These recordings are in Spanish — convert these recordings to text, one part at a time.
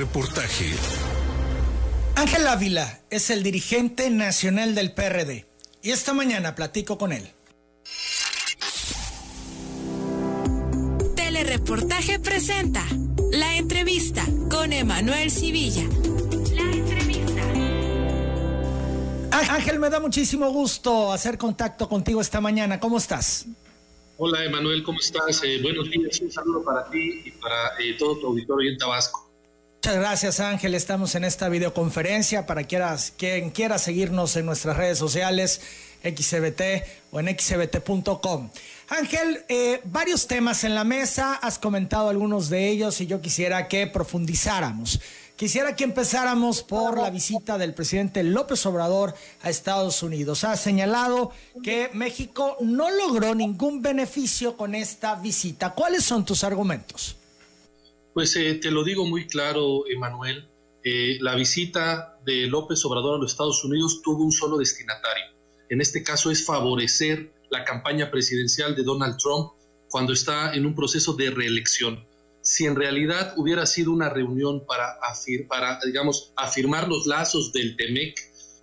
Reportaje. Ángel Ávila es el dirigente nacional del PRD y esta mañana platico con él. Telereportaje presenta la entrevista con Emanuel Civilla. La entrevista. Ángel, me da muchísimo gusto hacer contacto contigo esta mañana. ¿Cómo estás? Hola Emanuel, ¿cómo estás? Eh, buenos días, un saludo para ti y para eh, todo tu auditorio en Tabasco. Muchas gracias Ángel, estamos en esta videoconferencia para quieras, quien quiera seguirnos en nuestras redes sociales, XCBT o en xcbt.com. Ángel, eh, varios temas en la mesa, has comentado algunos de ellos y yo quisiera que profundizáramos. Quisiera que empezáramos por la visita del presidente López Obrador a Estados Unidos. Ha señalado que México no logró ningún beneficio con esta visita. ¿Cuáles son tus argumentos? Pues eh, te lo digo muy claro, Emanuel. Eh, la visita de López Obrador a los Estados Unidos tuvo un solo destinatario. En este caso es favorecer la campaña presidencial de Donald Trump cuando está en un proceso de reelección. Si en realidad hubiera sido una reunión para, para digamos, afirmar los lazos del TEMEC,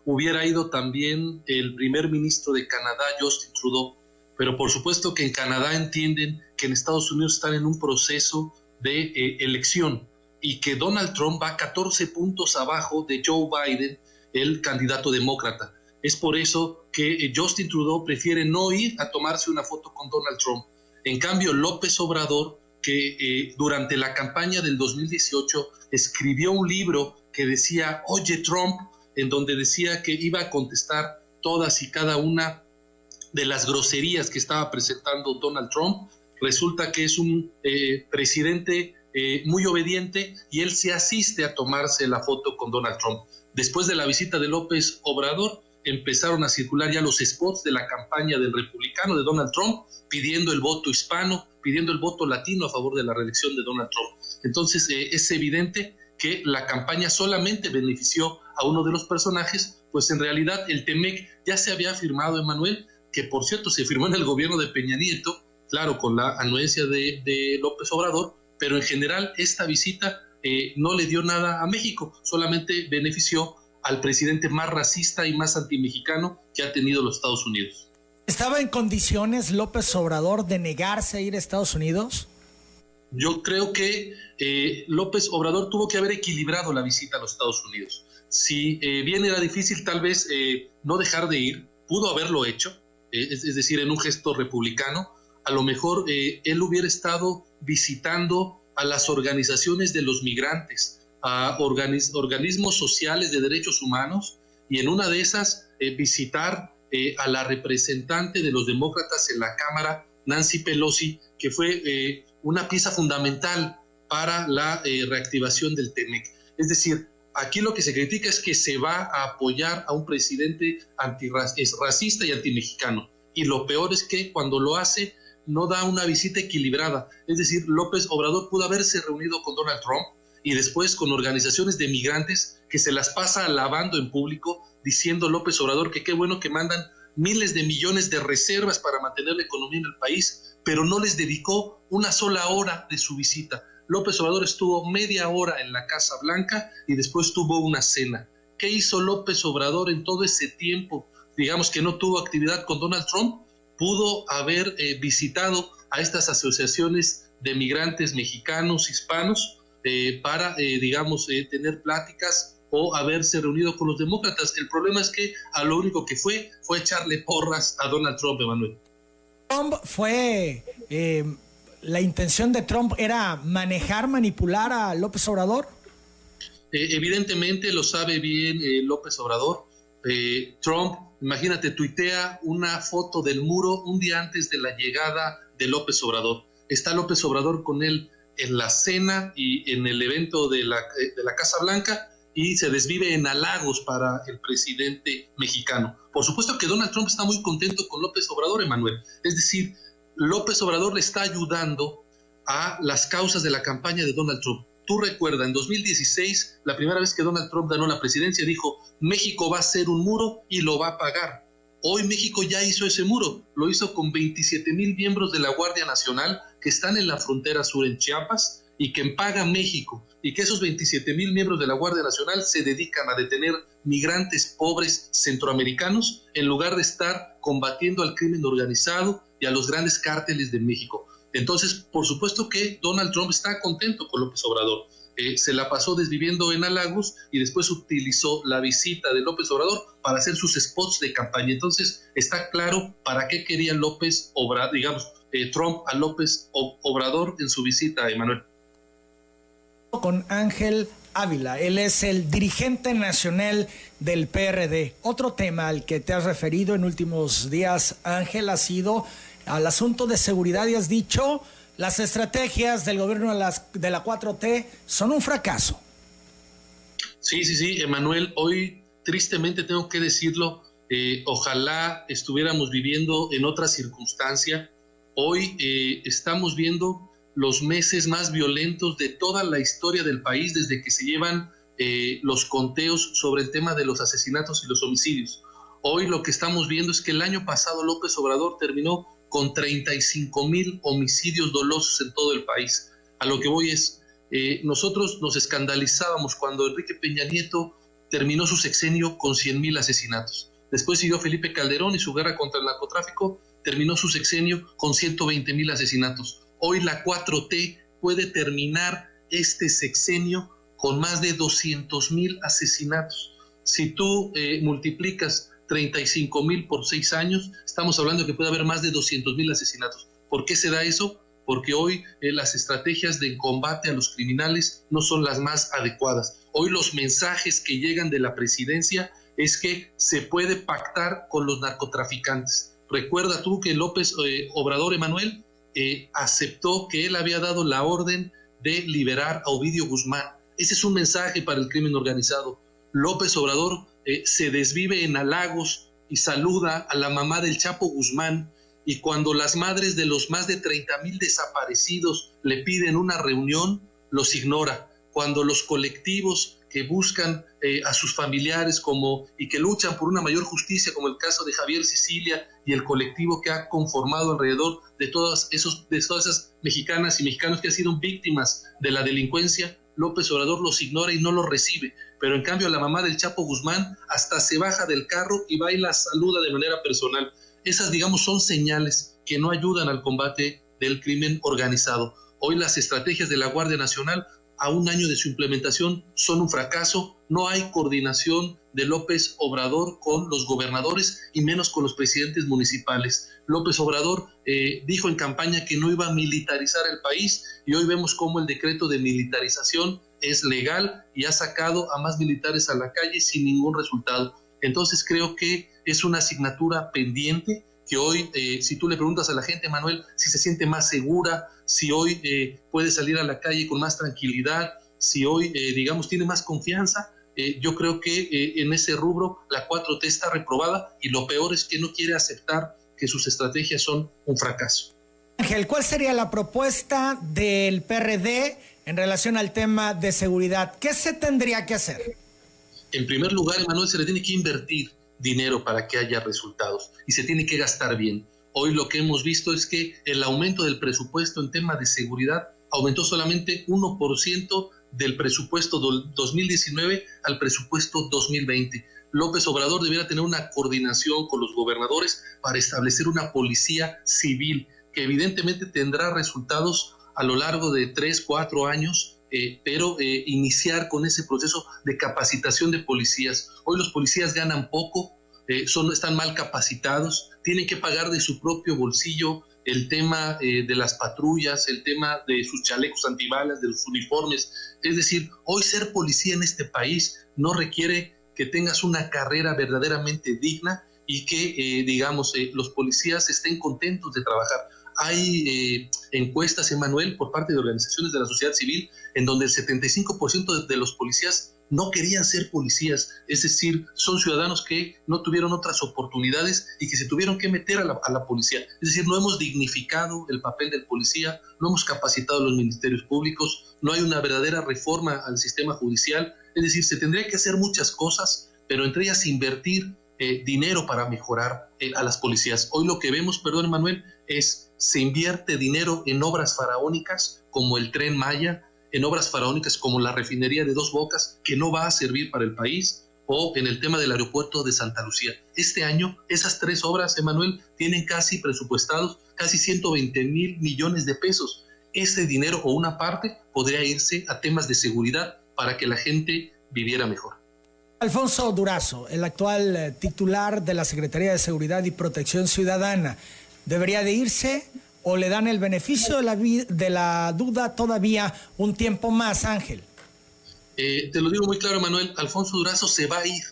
hubiera ido también el primer ministro de Canadá, Justin Trudeau. Pero por supuesto que en Canadá entienden que en Estados Unidos están en un proceso de eh, elección y que Donald Trump va 14 puntos abajo de Joe Biden, el candidato demócrata. Es por eso que eh, Justin Trudeau prefiere no ir a tomarse una foto con Donald Trump. En cambio, López Obrador, que eh, durante la campaña del 2018 escribió un libro que decía, oye Trump, en donde decía que iba a contestar todas y cada una de las groserías que estaba presentando Donald Trump, resulta que es un eh, presidente eh, muy obediente y él se asiste a tomarse la foto con Donald Trump. Después de la visita de López Obrador, empezaron a circular ya los spots de la campaña del republicano de Donald Trump, pidiendo el voto hispano, pidiendo el voto latino a favor de la reelección de Donald Trump. Entonces eh, es evidente que la campaña solamente benefició a uno de los personajes, pues en realidad el TEMEC ya se había firmado, Emanuel, que por cierto se firmó en el gobierno de Peña Nieto, claro, con la anuencia de, López Obrador, pero en general esta visita eh, no le dio nada a México, solamente benefició al presidente más racista y más antimexicano que ha tenido los Estados Unidos. ¿Estaba en condiciones López Obrador de negarse a ir a Estados Unidos? Yo creo que eh, López Obrador tuvo que haber equilibrado la visita a los Estados Unidos. Si eh, bien era difícil tal vez no dejar de ir, pudo haberlo hecho, es, decir, en un gesto republicano, a lo mejor eh, él hubiera estado visitando a las organizaciones de los migrantes, a organismos sociales de derechos humanos y en una de esas eh, visitar eh, a la representante de los demócratas en la Cámara, Nancy Pelosi, que fue una pieza fundamental para la reactivación del TEMEC. Es decir, aquí lo que se critica es que se va a apoyar a un presidente antirracista y antimexicano. Y lo peor es que cuando lo hace, no da una visita equilibrada. Es decir, López Obrador pudo haberse reunido con Donald Trump y después con organizaciones de migrantes que se las pasa alabando en público, diciendo López Obrador que qué bueno que mandan miles de millones de reservas para mantener la economía en el país, pero no les dedicó una sola hora de su visita. López Obrador estuvo media hora en la Casa Blanca y después tuvo una cena. ¿Qué hizo López Obrador en todo ese tiempo? Digamos que no tuvo actividad con Donald Trump pudo haber eh, visitado a estas asociaciones de migrantes mexicanos, hispanos, eh, para, eh, digamos, tener pláticas o haberse reunido con los demócratas. El problema es que a lo único que fue fue echarle porras a Donald Trump, Emanuel. Trump fue, la intención de Trump era manejar, manipular a López Obrador. evidentemente lo sabe bien López Obrador. Trump Imagínate, tuitea una foto del muro un día antes de la llegada de López Obrador. Está López Obrador con él en la cena y en el evento de la, de la Casa Blanca y se desvive en halagos para el presidente mexicano. Por supuesto que Donald Trump está muy contento con López Obrador, Emanuel. Es decir, López Obrador le está ayudando a las causas de la campaña de Donald Trump. Tú recuerda, en 2016, la primera vez que Donald Trump ganó la presidencia, dijo, México va a ser un muro y lo va a pagar. Hoy México ya hizo ese muro, lo hizo con 27 mil miembros de la Guardia Nacional que están en la frontera sur en Chiapas y que paga México. y que esos 27 mil miembros de la Guardia Nacional se dedican a detener migrantes pobres centroamericanos en lugar de estar combatiendo al crimen organizado y a los grandes cárteles de México. Entonces, por supuesto que Donald Trump está contento con López Obrador. Eh, se la pasó desviviendo en halagos y después utilizó la visita de López Obrador para hacer sus spots de campaña. Entonces, está claro para qué quería López Obrador, digamos, eh, Trump a López Obrador en su visita Emanuel. Con Ángel Ávila, él es el dirigente nacional del PRD. Otro tema al que te has referido en últimos días, Ángel, ha sido al asunto de seguridad y has dicho las estrategias del gobierno de, la 4T son un fracaso. Sí, sí, sí, Emanuel, hoy tristemente tengo que decirlo, eh, ojalá estuviéramos viviendo en otra circunstancia. Hoy eh, estamos viendo los meses más violentos de toda la historia del país desde que se llevan eh, los conteos sobre el tema de los asesinatos y los homicidios. Hoy lo que estamos viendo es que el año pasado López Obrador terminó con 35 mil homicidios dolosos en todo el país. A lo que voy es, eh, nosotros nos escandalizábamos cuando Enrique Peña Nieto terminó su sexenio con 100 mil asesinatos. Después siguió Felipe Calderón y su guerra contra el narcotráfico terminó su sexenio con 120 mil asesinatos. Hoy la 4T puede terminar este sexenio con más de 200 mil asesinatos. Si tú eh, multiplicas 35 mil por seis años, estamos hablando de que puede haber más de 200 mil asesinatos. ¿Por qué se da eso? Porque hoy eh, las estrategias de combate a los criminales no son las más adecuadas. Hoy los mensajes que llegan de la presidencia es que se puede pactar con los narcotraficantes. Recuerda tú que López eh, Obrador Emanuel eh, aceptó que él había dado la orden de liberar a Ovidio Guzmán. Ese es un mensaje para el crimen organizado. López Obrador eh, se desvive en halagos y saluda a la mamá del Chapo Guzmán y cuando las madres de los más de 30 mil desaparecidos le piden una reunión, los ignora. Cuando los colectivos que buscan eh, a sus familiares como y que luchan por una mayor justicia, como el caso de Javier Sicilia y el colectivo que ha conformado alrededor de todas, de todas esas mexicanas y mexicanos que han sido víctimas de la delincuencia, López Obrador los ignora y no los recibe. Pero en cambio la mamá del Chapo Guzmán hasta se baja del carro y va y la saluda de manera personal. Esas, digamos, son señales que no ayudan al combate del crimen organizado. Hoy las estrategias de la Guardia Nacional a un año de su implementación son un fracaso. No hay coordinación de López Obrador con los gobernadores y menos con los presidentes municipales. López Obrador eh, dijo en campaña que no iba a militarizar el país y hoy vemos cómo el decreto de militarización es legal y ha sacado a más militares a la calle sin ningún resultado. Entonces creo que es una asignatura pendiente que hoy, eh, si tú le preguntas a la gente, Manuel, si se siente más segura, si hoy eh, puede salir a la calle con más tranquilidad, si hoy, eh, digamos, tiene más confianza, yo creo que en ese rubro la 4T está reprobada y lo peor es que no quiere aceptar que sus estrategias son un fracaso. Ángel, ¿cuál sería la propuesta del PRD en relación al tema de seguridad? ¿Qué se tendría que hacer? En primer lugar, Manuel, se le tiene que invertir dinero para que haya resultados y se tiene que gastar bien. Hoy lo que hemos visto es que el aumento del presupuesto en tema de seguridad aumentó solamente 1% del presupuesto 2019 al presupuesto 2020. López Obrador debiera tener una coordinación con los gobernadores para establecer una policía civil que evidentemente tendrá resultados a lo largo de tres, cuatro años eh, pero eh, iniciar con ese proceso de capacitación de policías. Hoy los policías ganan poco, eh, son, están mal capacitados, tienen que pagar de su propio bolsillo el tema de las patrullas, el tema de sus chalecos antibalas, de los uniformes. Es decir, hoy ser policía en este país no requiere que tengas una carrera verdaderamente digna y que, digamos, los policías estén contentos de trabajar hay eh, encuestas, Emanuel, por parte de organizaciones de la sociedad civil, en donde el 75% de, los policías no querían ser policías, es decir, son ciudadanos que no tuvieron otras oportunidades y que se tuvieron que meter a la, policía. Es decir, no hemos dignificado el papel del policía, no hemos capacitado los ministerios públicos, no hay una verdadera reforma al sistema judicial. Es decir, se tendría que hacer muchas cosas, pero entre ellas invertir eh, dinero para mejorar eh, a las policías. Hoy lo que vemos, perdón Manuel, es se invierte dinero en obras faraónicas como el tren Maya, en obras faraónicas como la refinería de Dos Bocas, que no va a servir para el país, o en el tema del aeropuerto de Santa Lucía. Este año, esas tres obras, Emanuel, tienen casi presupuestados casi 120 mil millones de pesos. Este dinero o una parte podría irse a temas de seguridad para que la gente viviera mejor. Alfonso Durazo, el actual eh, titular de la Secretaría de Seguridad y Protección Ciudadana, ¿debería de irse o le dan el beneficio de la, de la duda todavía un tiempo más, Ángel? Eh, te lo digo muy claro, Manuel, Alfonso Durazo se va a ir.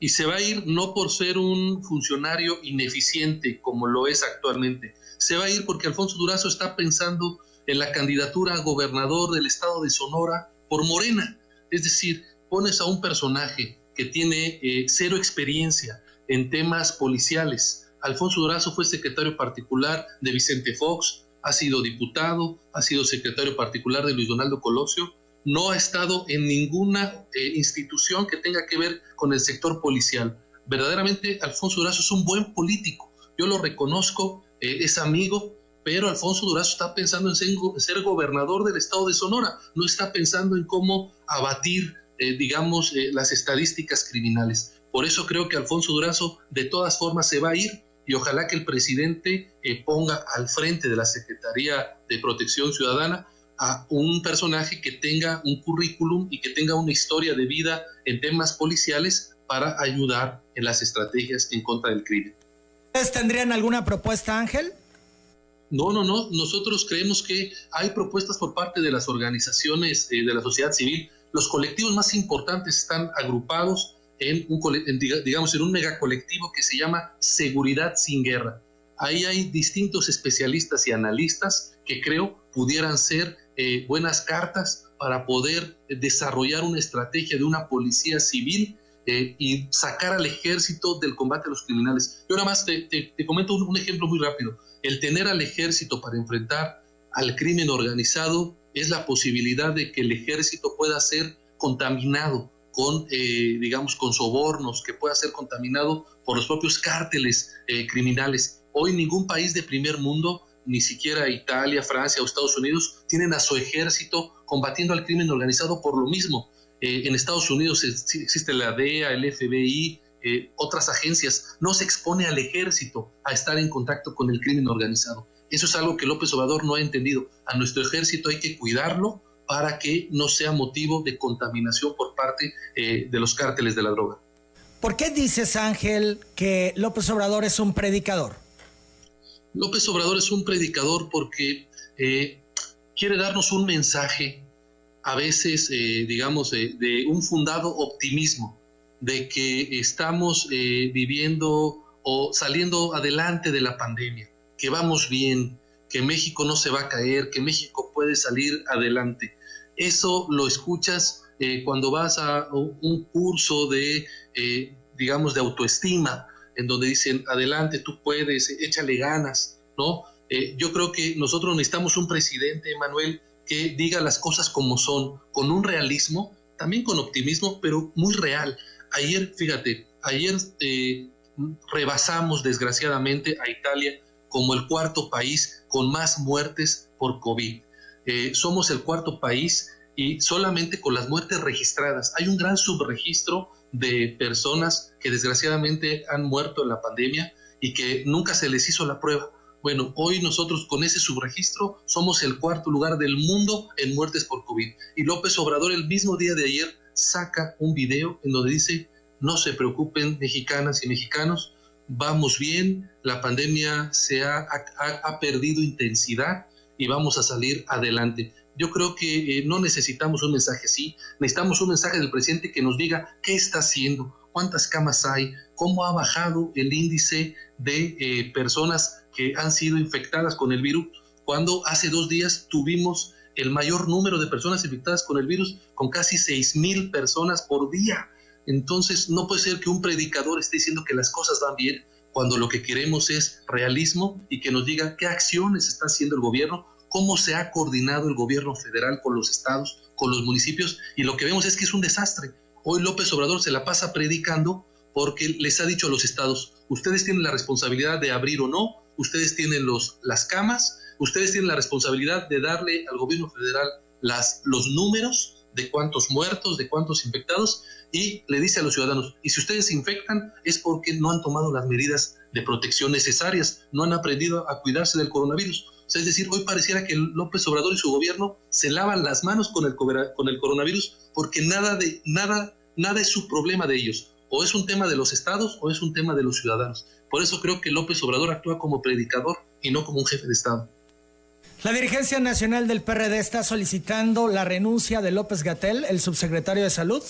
Y se va a ir no por ser un funcionario ineficiente como lo es actualmente. Se va a ir porque Alfonso Durazo está pensando en la candidatura a gobernador del estado de Sonora por Morena. Es decir, pones a un personaje que tiene eh, cero experiencia en temas policiales. Alfonso Durazo fue secretario particular de Vicente Fox, ha sido diputado, ha sido secretario particular de Luis Donaldo Colosio no ha estado en ninguna eh, institución que tenga que ver con el sector policial. Verdaderamente, Alfonso Durazo es un buen político. Yo lo reconozco, eh, es amigo, pero Alfonso Durazo está pensando en ser, gobernador del estado de Sonora, no está pensando en cómo abatir, eh, digamos, las estadísticas criminales. Por eso creo que Alfonso Durazo de todas formas se va a ir y ojalá que el presidente ponga al frente de la Secretaría de Protección Ciudadana a un personaje que tenga un currículum y que tenga una historia de vida en temas policiales para ayudar en las estrategias en contra del crimen. ¿Ustedes tendrían alguna propuesta, Ángel? No, no, no. Nosotros creemos que hay propuestas por parte de las organizaciones eh, de la sociedad civil. Los colectivos más importantes están agrupados en un, digamos, en un megacolectivo que se llama Seguridad sin Guerra. Ahí hay distintos especialistas y analistas que creo pudieran ser eh, buenas cartas para poder desarrollar una estrategia de una policía civil eh, y sacar al ejército del combate a los criminales. Yo nada más te, comento un, ejemplo muy rápido. El tener al ejército para enfrentar al crimen organizado es la posibilidad de que el ejército pueda ser contaminado con, eh, digamos, con sobornos, que pueda ser contaminado por los propios cárteles criminales. Hoy ningún país de primer mundo ni siquiera Italia, Francia o Estados Unidos tienen a su ejército combatiendo al crimen organizado por lo mismo. Eh, en Estados Unidos existe la DEA, el FBI, eh, otras agencias. No se expone al ejército a estar en contacto con el crimen organizado. Eso es algo que López Obrador no ha entendido. A nuestro ejército hay que cuidarlo para que no sea motivo de contaminación por parte eh, de los cárteles de la droga. ¿Por qué dices, Ángel, que López Obrador es un predicador? López Obrador es un predicador porque eh, quiere darnos un mensaje, a veces, eh, digamos, de un fundado optimismo, de que estamos eh, viviendo o saliendo adelante de la pandemia, que vamos bien, que México no se va a caer, que México puede salir adelante. Eso lo escuchas cuando vas a un curso de, digamos, de autoestima, en donde dicen, adelante, tú puedes, échale ganas, ¿no? Eh, yo creo que nosotros necesitamos un presidente, Manuel, que diga las cosas como son, con un realismo, también con optimismo, pero muy real. Ayer, fíjate, ayer eh, rebasamos desgraciadamente a Italia como el cuarto país con más muertes por COVID. Eh, somos el cuarto país y solamente con las muertes registradas. Hay un gran subregistro de personas que desgraciadamente han muerto en la pandemia y que nunca se les hizo la prueba. Bueno, hoy nosotros con ese subregistro somos el cuarto lugar del mundo en muertes por COVID. Y López Obrador el mismo día de ayer saca un video en donde dice, no se preocupen mexicanas y mexicanos, vamos bien, la pandemia se ha, ha perdido intensidad y vamos a salir adelante. Yo creo que eh, no necesitamos un mensaje así, necesitamos un mensaje del presidente que nos diga qué está haciendo, cuántas camas hay, cómo ha bajado el índice de eh, personas que han sido infectadas con el virus, cuando hace dos días tuvimos el mayor número de personas infectadas con el virus, con casi 6 mil personas por día. Entonces, no puede ser que un predicador esté diciendo que las cosas van bien cuando lo que queremos es realismo y que nos diga qué acciones está haciendo el gobierno cómo se ha coordinado el gobierno federal con los estados, con los municipios, y lo que vemos es que es un desastre. Hoy López Obrador se la pasa predicando porque les ha dicho a los estados, ustedes tienen la responsabilidad de abrir o no, ustedes tienen los, las camas, ustedes tienen la responsabilidad de darle al gobierno federal las, los números de cuántos muertos, de cuántos infectados, y le dice a los ciudadanos, y si ustedes se infectan es porque no han tomado las medidas de protección necesarias, no han aprendido a cuidarse del coronavirus. es decir, hoy pareciera que López Obrador y su gobierno se lavan las manos con el, con el coronavirus porque nada, de, nada, nada es su problema de ellos. O es un tema de los estados o es un tema de los ciudadanos. Por eso creo que López Obrador actúa como predicador y no como un jefe de Estado. La dirigencia nacional del PRD está solicitando la renuncia de López Gatel, el subsecretario de Salud.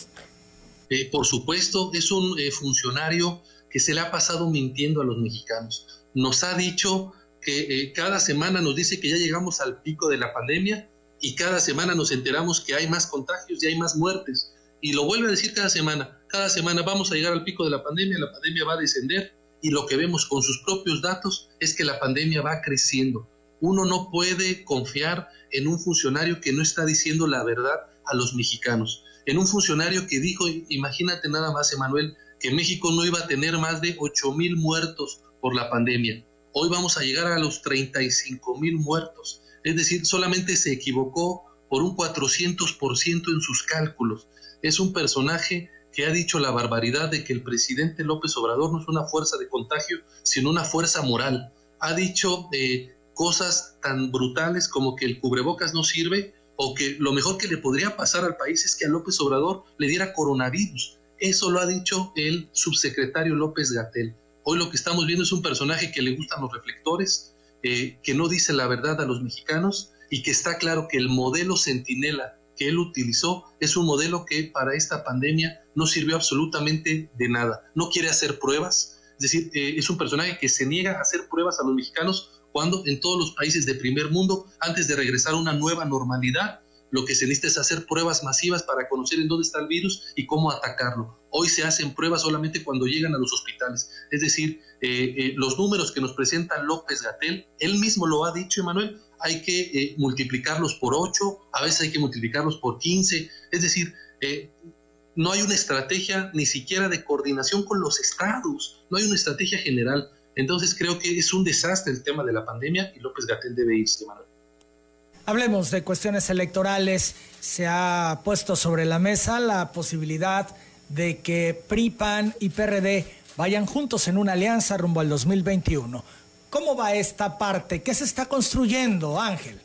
Eh, por supuesto, es un eh, funcionario que se le ha pasado mintiendo a los mexicanos. Nos ha dicho que eh, cada semana nos dice que ya llegamos al pico de la pandemia y cada semana nos enteramos que hay más contagios y hay más muertes. Y lo vuelve a decir cada semana. Cada semana vamos a llegar al pico de la pandemia, la pandemia va a descender y lo que vemos con sus propios datos es que la pandemia va creciendo. Uno no puede confiar en un funcionario que no está diciendo la verdad a los mexicanos. En un funcionario que dijo, imagínate nada más, Emanuel, que México no iba a tener más de 8 mil muertos por la pandemia. Hoy vamos a llegar a los 35 mil muertos. Es decir, solamente se equivocó por un 400% en sus cálculos. Es un personaje que ha dicho la barbaridad de que el presidente López Obrador no es una fuerza de contagio, sino una fuerza moral. Ha dicho eh, cosas tan brutales como que el cubrebocas no sirve o que lo mejor que le podría pasar al país es que a López Obrador le diera coronavirus. Eso lo ha dicho el subsecretario López Gatel. Hoy lo que estamos viendo es un personaje que le gustan los reflectores, eh, que no dice la verdad a los mexicanos y que está claro que el modelo centinela que él utilizó es un modelo que para esta pandemia no sirvió absolutamente de nada. No quiere hacer pruebas, es decir, eh, es un personaje que se niega a hacer pruebas a los mexicanos cuando en todos los países de primer mundo, antes de regresar a una nueva normalidad, lo que se necesita es hacer pruebas masivas para conocer en dónde está el virus y cómo atacarlo. Hoy se hacen pruebas solamente cuando llegan a los hospitales. Es decir, eh, eh, los números que nos presenta López Gatel, él mismo lo ha dicho, Emanuel, hay que eh, multiplicarlos por 8, a veces hay que multiplicarlos por 15, es decir, eh, no hay una estrategia ni siquiera de coordinación con los estados, no hay una estrategia general. Entonces creo que es un desastre el tema de la pandemia y López Gatel debe irse, Manuel. Hablemos de cuestiones electorales. Se ha puesto sobre la mesa la posibilidad de que PRI, PAN y PRD vayan juntos en una alianza rumbo al 2021. ¿Cómo va esta parte? ¿Qué se está construyendo, Ángel?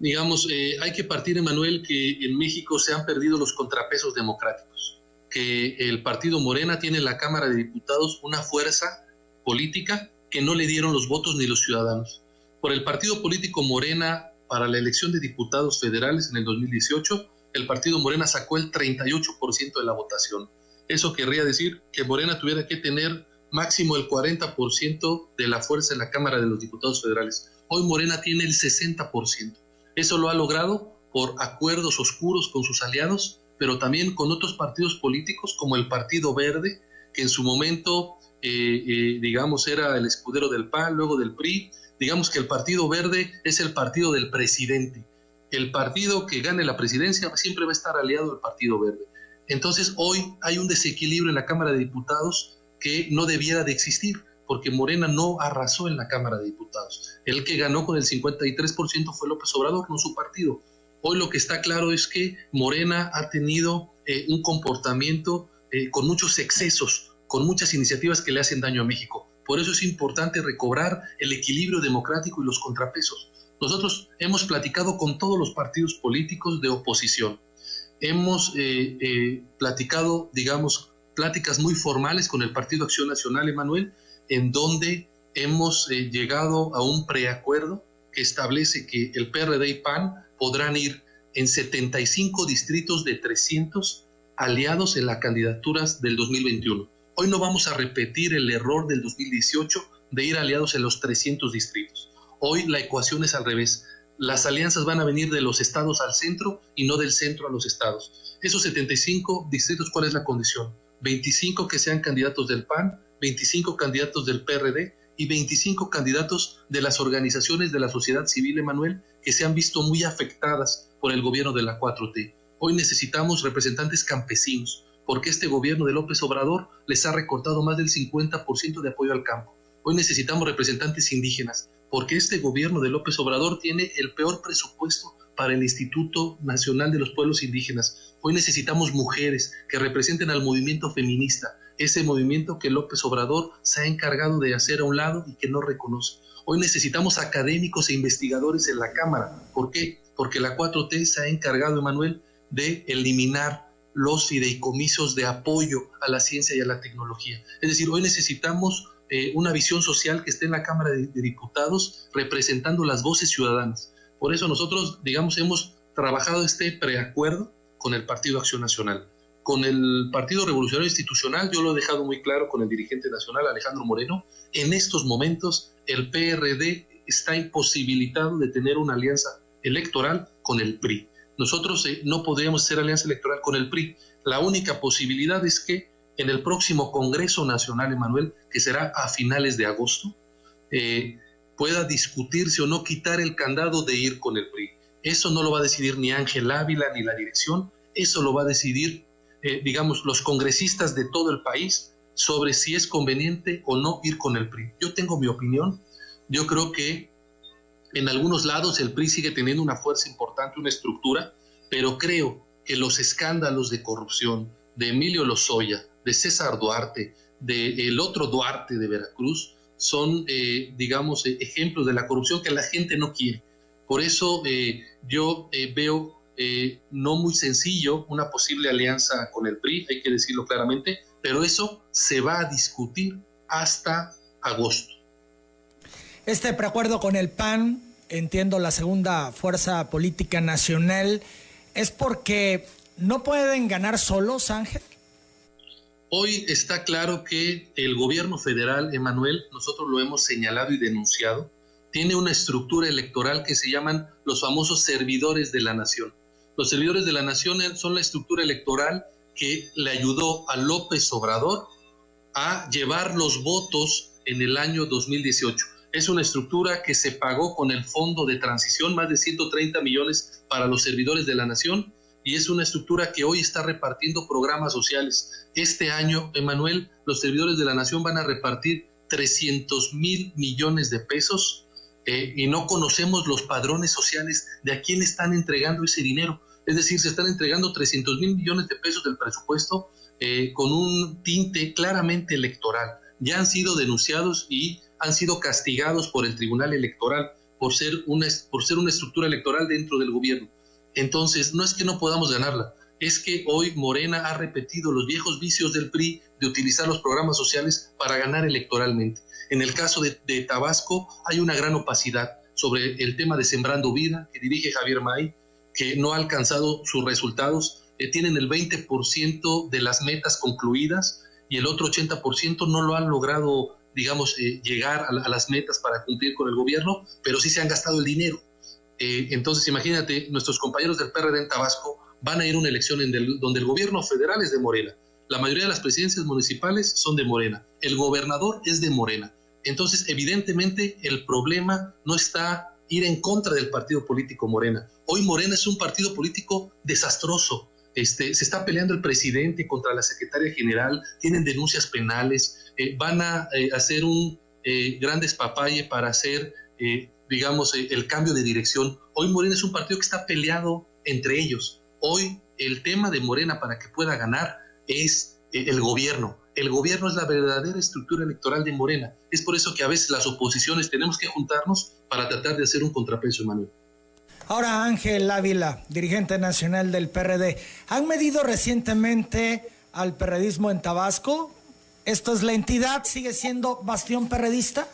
Digamos, eh, hay que partir, Emanuel, que en México se han perdido los contrapesos democráticos, que el partido Morena tiene en la Cámara de Diputados una fuerza política que no le dieron los votos ni los ciudadanos. Por el partido político Morena para la elección de diputados federales en el 2018, el partido Morena sacó el 38% de la votación. Eso querría decir que Morena tuviera que tener máximo el 40% de la fuerza en la Cámara de los Diputados Federales. Hoy Morena tiene el 60%. Eso lo ha logrado por acuerdos oscuros con sus aliados, pero también con otros partidos políticos como el Partido Verde, que en su momento, eh, digamos, era el escudero del PAN, luego del PRI. Digamos que el Partido Verde es el partido del presidente. El partido que gane la presidencia siempre va a estar aliado al Partido Verde. Entonces hoy hay un desequilibrio en la Cámara de Diputados que no debiera de existir, porque Morena no arrasó en la Cámara de Diputados. El que ganó con el 53% fue López Obrador, no su partido. Hoy lo que está claro es que Morena ha tenido eh, un comportamiento eh, con muchos excesos, con muchas iniciativas que le hacen daño a México. Por eso es importante recobrar el equilibrio democrático y los contrapesos. Nosotros hemos platicado con todos los partidos políticos de oposición. Hemos eh, platicado, digamos, pláticas muy formales con el Partido Acción Nacional, Emanuel, en donde hemos eh, llegado a un preacuerdo que establece que el PRD y PAN podrán ir en 75 distritos de 300 aliados en las candidaturas del 2021. Hoy no vamos a repetir el error del 2018 de ir aliados en los 300 distritos. Hoy la ecuación es al revés. Las alianzas van a venir de los estados al centro y no del centro a los estados. Esos 75 distritos, ¿cuál es la condición? 25 que sean candidatos del PAN, 25 candidatos del PRD y 25 candidatos de las organizaciones de la sociedad civil, Emanuel, que se han visto muy afectadas por el gobierno de la 4T. Hoy necesitamos representantes campesinos, porque este gobierno de López Obrador les ha recortado más del 50% de apoyo al campo. Hoy necesitamos representantes indígenas, porque este gobierno de López Obrador tiene el peor presupuesto para el Instituto Nacional de los Pueblos Indígenas. Hoy necesitamos mujeres que representen al movimiento feminista, ese movimiento que López Obrador se ha encargado de hacer a un lado y que no reconoce. Hoy necesitamos académicos e investigadores en la Cámara. ¿Por qué? Porque la 4T se ha encargado, Emanuel, de eliminar los fideicomisos de apoyo a la ciencia y a la tecnología. Es decir, hoy necesitamos eh, una visión social que esté en la Cámara de, Diputados representando las voces ciudadanas. Por eso nosotros, digamos, hemos trabajado este preacuerdo con el Partido Acción Nacional. Con el Partido Revolucionario Institucional, yo lo he dejado muy claro con el dirigente nacional Alejandro Moreno, en estos momentos el PRD está imposibilitado de tener una alianza electoral con el PRI. Nosotros eh, no podríamos hacer alianza electoral con el PRI. La única posibilidad es que en el próximo Congreso Nacional, Emanuel, que será a finales de agosto, eh, pueda discutirse o no quitar el candado de ir con el PRI. Eso no lo va a decidir ni Ángel Ávila ni la dirección, eso lo va a decidir, eh, digamos, los congresistas de todo el país sobre si es conveniente o no ir con el PRI. Yo tengo mi opinión, yo creo que en algunos lados el PRI sigue teniendo una fuerza importante, una estructura, pero creo que los escándalos de corrupción de Emilio Lozoya, de César Duarte, del el otro Duarte de Veracruz, son, eh, digamos, eh, ejemplos de la corrupción que la gente no quiere. Por eso eh, yo veo no muy sencillo una posible alianza con el PRI, hay que decirlo claramente, pero eso se va a discutir hasta agosto. Este preacuerdo con el PAN, entiendo la segunda fuerza política nacional, es porque no pueden ganar solos, Ángel. Hoy está claro que el gobierno federal, Emanuel, nosotros lo hemos señalado y denunciado, tiene una estructura electoral que se llaman los famosos servidores de la nación. Los servidores de la nación son la estructura electoral que le ayudó a López Obrador a llevar los votos en el año 2018. Es una estructura que se pagó con el Fondo de Transición, más de 130 millones para los servidores de la nación, y es una estructura que hoy está repartiendo programas sociales. Este año, Emanuel, los servidores de la nación van a repartir 300 mil millones de pesos eh, y no conocemos los padrones sociales de a quién están entregando ese dinero. Es decir, se están entregando 300 mil millones de pesos del presupuesto eh, con un tinte claramente electoral. Ya han sido denunciados y han sido castigados por el Tribunal Electoral por ser una, por ser una estructura electoral dentro del gobierno. Entonces, no es que no podamos ganarla, es que hoy Morena ha repetido los viejos vicios del PRI de utilizar los programas sociales para ganar electoralmente. En el caso de, Tabasco hay una gran opacidad sobre el tema de Sembrando Vida que dirige Javier May, que no ha alcanzado sus resultados, eh, tienen el 20% de las metas concluidas y el otro 80% no lo han logrado, digamos, eh, llegar a, las metas para cumplir con el gobierno, pero sí se han gastado el dinero. Eh, entonces, imagínate, nuestros compañeros del PRD en Tabasco van a ir a una elección donde el gobierno federal es de Morena. La mayoría de las presidencias municipales son de Morena. El gobernador es de Morena. Entonces, evidentemente, el problema no está ir en contra del partido político Morena. Hoy Morena es un partido político desastroso. Este, se está peleando el presidente contra la secretaria general, tienen denuncias penales, eh, van a eh, hacer un gran despapalle para hacer digamos, eh, el cambio de dirección. Hoy Morena es un partido que está peleado entre ellos. Hoy el tema de Morena para que pueda ganar es eh, el gobierno. El gobierno es la verdadera estructura electoral de Morena. Es por eso que a veces las oposiciones tenemos que juntarnos para tratar de hacer un contrapeso, Manuel. Ahora Ángel Ávila, dirigente nacional del PRD, ¿han medido recientemente al perredismo en Tabasco? ¿Esto es la entidad? ¿Sigue siendo bastión perredista?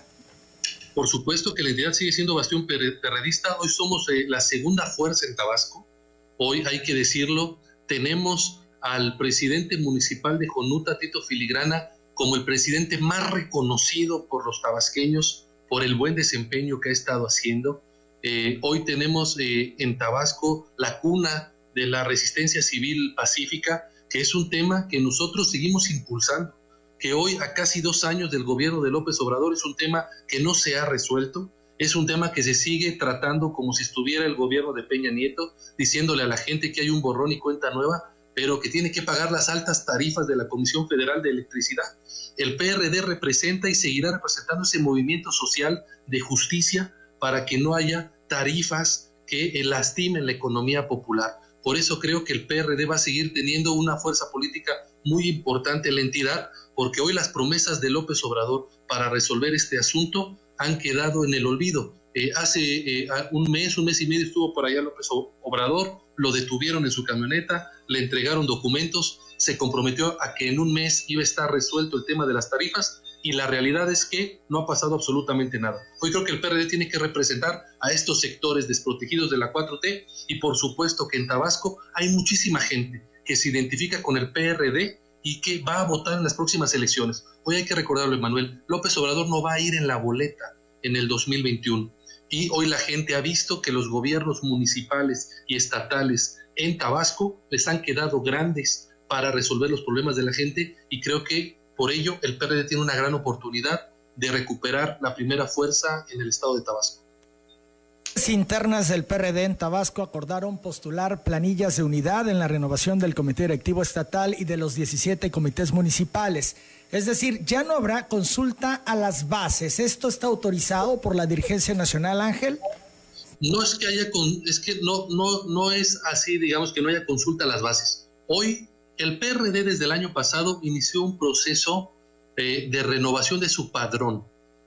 Por supuesto que la entidad sigue siendo bastión perredista. Hoy somos eh, la segunda fuerza en Tabasco. Hoy hay que decirlo, tenemos al presidente municipal de Jonuta, Tito Filigrana, como el presidente más reconocido por los tabasqueños por el buen desempeño que ha estado haciendo. Eh, hoy tenemos eh, en Tabasco la cuna de la resistencia civil pacífica, que es un tema que nosotros seguimos impulsando que hoy, a casi dos años del gobierno de López Obrador, es un tema que no se ha resuelto, es un tema que se sigue tratando como si estuviera el gobierno de Peña Nieto, diciéndole a la gente que hay un borrón y cuenta nueva, pero que tiene que pagar las altas tarifas de la Comisión Federal de Electricidad. El PRD representa y seguirá representando ese movimiento social de justicia para que no haya tarifas que lastimen la economía popular. Por eso creo que el PRD va a seguir teniendo una fuerza política muy importante en la entidad, porque hoy las promesas de López Obrador para resolver este asunto han quedado en el olvido. Eh, hace eh, un mes, un mes y medio estuvo por allá López Obrador, lo detuvieron en su camioneta, le entregaron documentos, se comprometió a que en un mes iba a estar resuelto el tema de las tarifas y la realidad es que no ha pasado absolutamente nada. Hoy creo que el PRD tiene que representar a estos sectores desprotegidos de la 4T y por supuesto que en Tabasco hay muchísima gente que se identifica con el PRD y que va a votar en las próximas elecciones. Hoy hay que recordarlo, Emanuel, López Obrador no va a ir en la boleta en el 2021. Y hoy la gente ha visto que los gobiernos municipales y estatales en Tabasco les han quedado grandes para resolver los problemas de la gente y creo que por ello el PRD tiene una gran oportunidad de recuperar la primera fuerza en el estado de Tabasco internas del PRD en Tabasco acordaron postular planillas de unidad en la renovación del Comité Directivo Estatal y de los 17 comités municipales. Es decir, ya no habrá consulta a las bases. ¿Esto está autorizado por la dirigencia nacional, Ángel? No es que haya, con, es que no, no, no es así, digamos, que no haya consulta a las bases. Hoy el PRD desde el año pasado inició un proceso eh, de renovación de su padrón.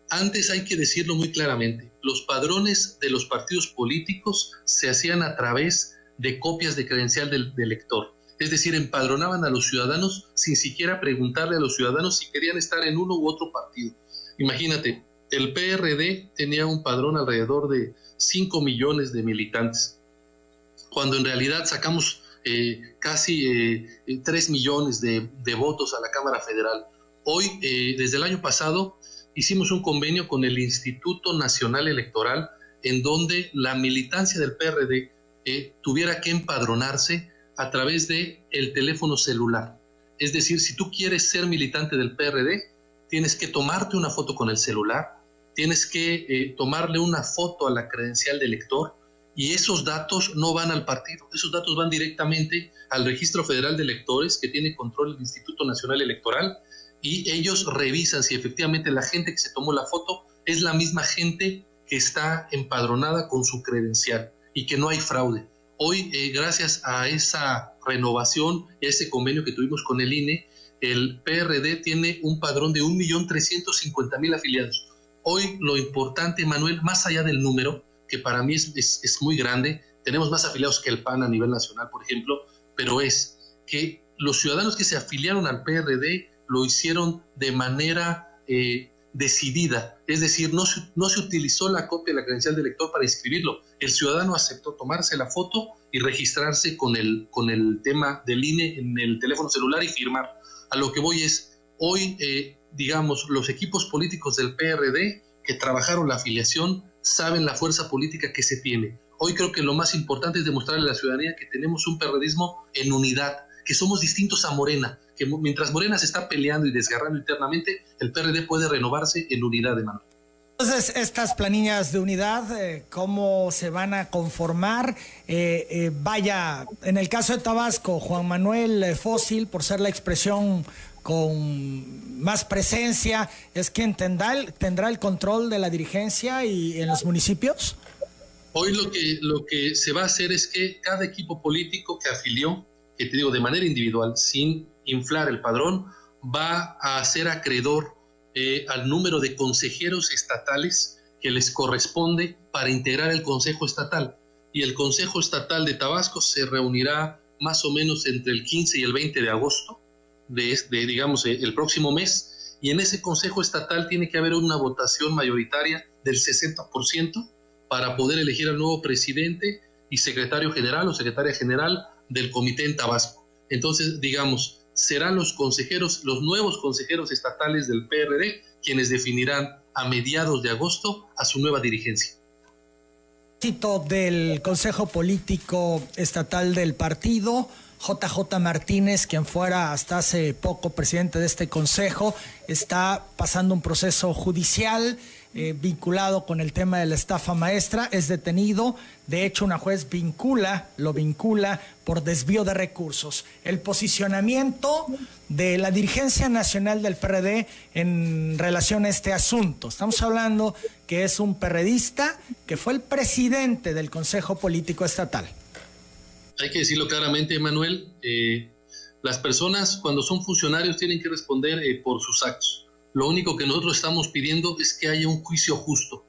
Antes hay que decirlo muy claramente, los padrones de los partidos políticos se hacían a través de copias de credencial del, elector. Es decir, empadronaban a los ciudadanos sin siquiera preguntarle a los ciudadanos si querían estar en uno u otro partido. Imagínate, el PRD tenía un padrón alrededor de 5 millones de militantes, cuando en realidad sacamos eh, casi 3 eh, millones de, votos a la Cámara Federal. Hoy, eh, desde el año pasado, hicimos un convenio con el Instituto Nacional Electoral en donde la militancia del PRD eh, tuviera que empadronarse a través de el teléfono celular. Es decir, si tú quieres ser militante del PRD, tienes que tomarte una foto con el celular, tienes que tomarle una foto a la credencial de elector y esos datos no van al partido, esos datos van directamente al Registro Federal de Electores que tiene control el Instituto Nacional Electoral y ellos revisan si efectivamente la gente que se tomó la foto es la misma gente que está empadronada con su credencial y que no hay fraude. Hoy, eh, gracias a esa renovación, a ese convenio que tuvimos con el INE, el PRD tiene un padrón de 1.350.000 afiliados. Hoy lo importante, Manuel, más allá del número, que para mí es, es muy grande, tenemos más afiliados que el PAN a nivel nacional, por ejemplo, pero es que los ciudadanos que se afiliaron al PRD lo hicieron de manera eh, decidida, es decir, no se, no se utilizó la copia de la credencial del elector para inscribirlo. El ciudadano aceptó tomarse la foto y registrarse con el, con el tema del INE en el teléfono celular y firmar. A lo que voy es, hoy, eh, digamos, los equipos políticos del PRD que trabajaron la afiliación saben la fuerza política que se tiene. Hoy creo que lo más importante es demostrarle a la ciudadanía que tenemos un periodismo en unidad, que somos distintos a Morena, que mientras Morena se está peleando y desgarrando internamente, el PRD puede renovarse en unidad de mano. Entonces, estas planillas de unidad, eh, ¿cómo se van a conformar? Eh, eh, vaya, en el caso de Tabasco, Juan Manuel Fósil, por ser la expresión con más presencia, ¿es quien tendrá el, control de la dirigencia y en los municipios? Hoy lo que, lo que se va a hacer es que cada equipo político que afilió, que te digo de manera individual, sin inflar el padrón, va a ser acreedor eh, al número de consejeros estatales que les corresponde para integrar el Consejo Estatal. Y el Consejo Estatal de Tabasco se reunirá más o menos entre el 15 y el 20 de agosto de, digamos, eh, el próximo mes. Y en ese Consejo Estatal tiene que haber una votación mayoritaria del 60% para poder elegir al nuevo presidente y secretario general o secretaria general del comité en Tabasco. Entonces, digamos, serán los consejeros, los nuevos consejeros estatales del PRD, quienes definirán a mediados de agosto a su nueva dirigencia. Del Consejo Político Estatal del partido, JJ Martínez, quien fuera hasta hace poco presidente de este consejo, está pasando un proceso judicial. eh, vinculado con el tema de la estafa maestra, es detenido. De hecho, una juez vincula, lo vincula por desvío de recursos. El posicionamiento de la dirigencia nacional del PRD en relación a este asunto. Estamos hablando que es un perredista que fue el presidente del Consejo Político Estatal. Hay que decirlo claramente, Manuel. Eh, las personas cuando son funcionarios tienen que responder eh, por sus actos lo único que nosotros estamos pidiendo es que haya un juicio justo,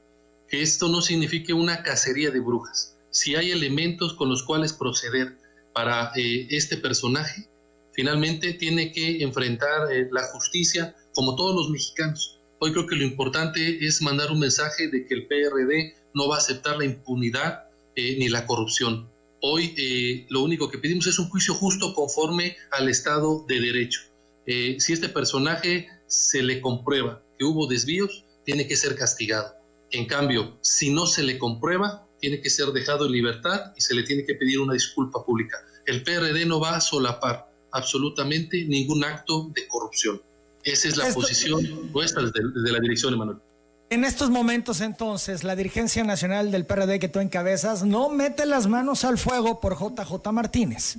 que esto no signifique una cacería de brujas. Si hay elementos con los cuales proceder para eh, este personaje, finalmente tiene que enfrentar eh, la justicia como todos los mexicanos. Hoy creo que lo importante es mandar un mensaje de que el PRD no va a aceptar la impunidad eh, ni la corrupción. Hoy lo único que pedimos es un juicio justo conforme al Estado de Derecho. si este personaje se le comprueba que hubo desvíos, tiene que ser castigado. En cambio, si no se le comprueba, tiene que ser dejado en libertad y se le tiene que pedir una disculpa pública. El PRD no va a solapar absolutamente ningún acto de corrupción. Esa es la posición nuestra desde, la dirección, Emanuel. En estos momentos, entonces, la dirigencia nacional del PRD que tú encabezas no mete las manos al fuego por JJ Martínez.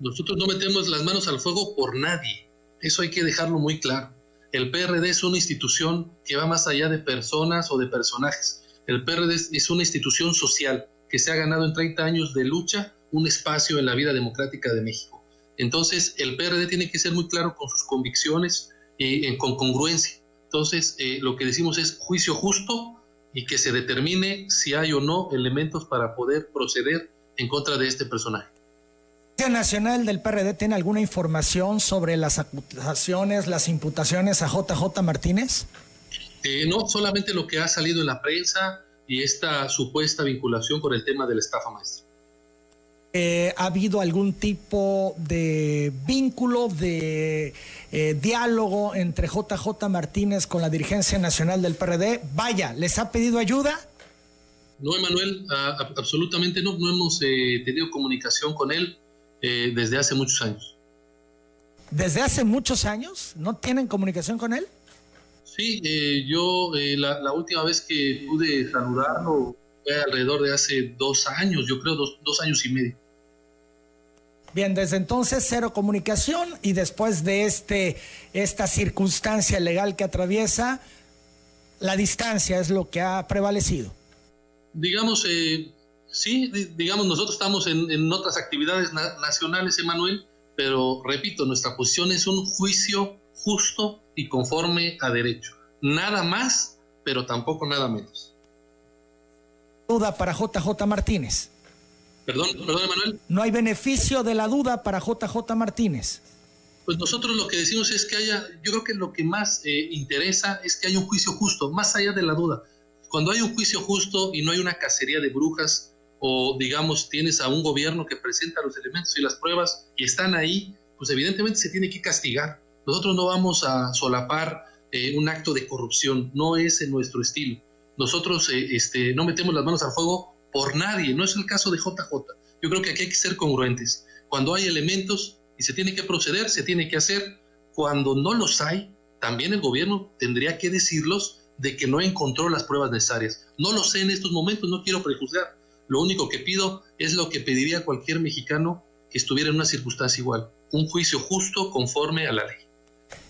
Nosotros no metemos las manos al fuego por nadie. Eso hay que dejarlo muy claro. El PRD es una institución que va más allá de personas o de personajes. El PRD es una institución social que se ha ganado en 30 años de lucha un espacio en la vida democrática de México. Entonces, el PRD tiene que ser muy claro con sus convicciones y con congruencia. Entonces, eh, lo que decimos es juicio justo y que se determine si hay o no elementos para poder proceder en contra de este personaje. Nacional del PRD tiene alguna información sobre las acusaciones, las imputaciones a JJ Martínez? Eh, no, solamente lo que ha salido en la prensa y esta supuesta vinculación con el tema de la estafa maestra. Eh, ¿Ha habido algún tipo de vínculo, de eh, diálogo entre JJ Martínez con la dirigencia nacional del PRD? Vaya, ¿les ha pedido ayuda? No, Emanuel, absolutamente no. No hemos tenido comunicación con él. Eh, desde hace muchos años. ¿Desde hace muchos años? ¿No tienen comunicación con él? Sí, eh, yo eh, la, última vez que pude saludarlo fue alrededor de hace dos años, yo creo dos, dos años y medio. Bien, desde entonces cero comunicación y después de este, esta circunstancia legal que atraviesa, la distancia es lo que ha prevalecido. Digamos, eh, Sí, digamos, nosotros estamos en, otras actividades nacionales, Emanuel, pero repito, nuestra posición es un juicio justo y conforme a derecho. Nada más, pero tampoco nada menos. Duda para JJ Martínez. Perdón, perdón, Emanuel. No hay beneficio de la duda para JJ Martínez. Pues nosotros lo que decimos es que haya, yo creo que lo que más eh, interesa es que haya un juicio justo, más allá de la duda. Cuando hay un juicio justo y no hay una cacería de brujas, o digamos tienes a un gobierno que presenta los elementos y las pruebas y están ahí, pues evidentemente se tiene que castigar. Nosotros no vamos a solapar eh, un acto de corrupción, no es en nuestro estilo. Nosotros eh, este, no metemos las manos al fuego por nadie, no es el caso de JJ. Yo creo que aquí hay que ser congruentes. Cuando hay elementos y se tiene que proceder, se tiene que hacer. Cuando no los hay, también el gobierno tendría que decirlos de que no encontró las pruebas necesarias. No lo sé en estos momentos, no quiero prejuzgar, lo único que pido es lo que pediría cualquier mexicano que estuviera en una circunstancia igual, un juicio justo conforme a la ley.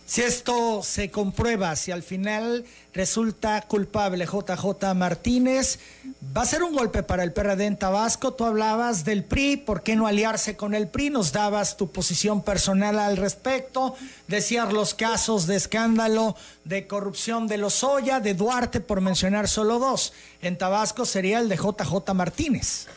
Si esto se comprueba, si al final resulta culpable JJ Martínez, va a ser un golpe para el PRD en Tabasco. Tú hablabas del PRI, ¿por qué no aliarse con el PRI? Nos dabas tu posición personal al respecto, decías los casos de escándalo de corrupción de Lozoya, de Duarte, por mencionar solo dos. En Tabasco sería el de JJ Martínez.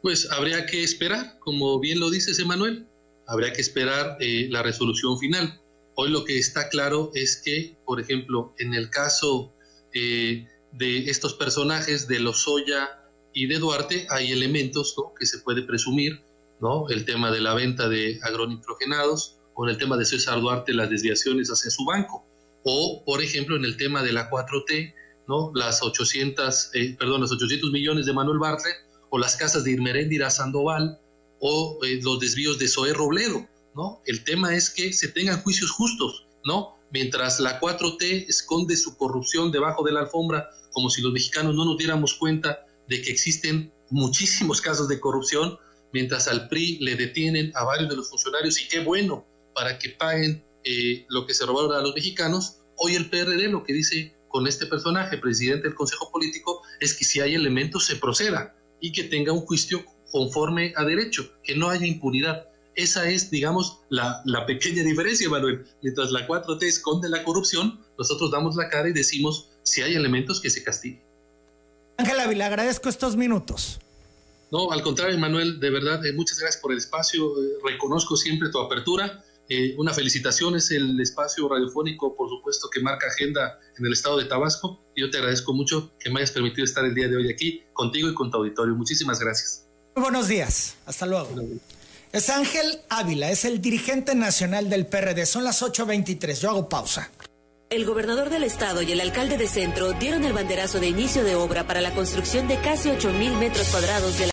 Pues habría que esperar, como bien lo dices, Emanuel, habría que esperar eh, la resolución final Hoy lo que está claro es que, por ejemplo, en el caso eh, de estos personajes de Lozoya y de Duarte, hay elementos que se puede presumir, ¿no? El tema de la venta de agronitrogenados, o en el tema de César Duarte, las desviaciones hacia su banco, o, por ejemplo, en el tema de la 4T, ¿no? Las 800, eh, perdón, los 800 millones de Manuel Bartlett, o las casas de Irmeréndira Sandoval, o eh, los desvíos de Zoé Robledo. ¿No? El tema es que se tengan juicios justos, ¿no? mientras la 4T esconde su corrupción debajo de la alfombra, como si los mexicanos no nos diéramos cuenta de que existen muchísimos casos de corrupción, mientras al PRI le detienen a varios de los funcionarios y qué bueno para que paguen eh, lo que se robaron a los mexicanos, hoy el PRD lo que dice con este personaje, presidente del Consejo Político, es que si hay elementos se proceda y que tenga un juicio conforme a derecho, que no haya impunidad. Esa es, digamos, la, la pequeña diferencia, Manuel. Mientras la 4T esconde la corrupción, nosotros damos la cara y decimos si hay elementos que se castiguen. Ángel Ávila, agradezco estos minutos. No, al contrario, Manuel, de verdad, eh, muchas gracias por el espacio. Eh, reconozco siempre tu apertura. Eh, una felicitación, es el espacio radiofónico, por supuesto, que marca agenda en el estado de Tabasco. Yo te agradezco mucho que me hayas permitido estar el día de hoy aquí contigo y con tu auditorio. Muchísimas gracias. Muy buenos días. Hasta luego. Es Ángel Ávila, es el dirigente nacional del PRD. Son las 8.23. Yo hago pausa. El gobernador del estado y el alcalde de centro dieron el banderazo de inicio de obra para la construcción de casi 8 mil metros cuadrados de la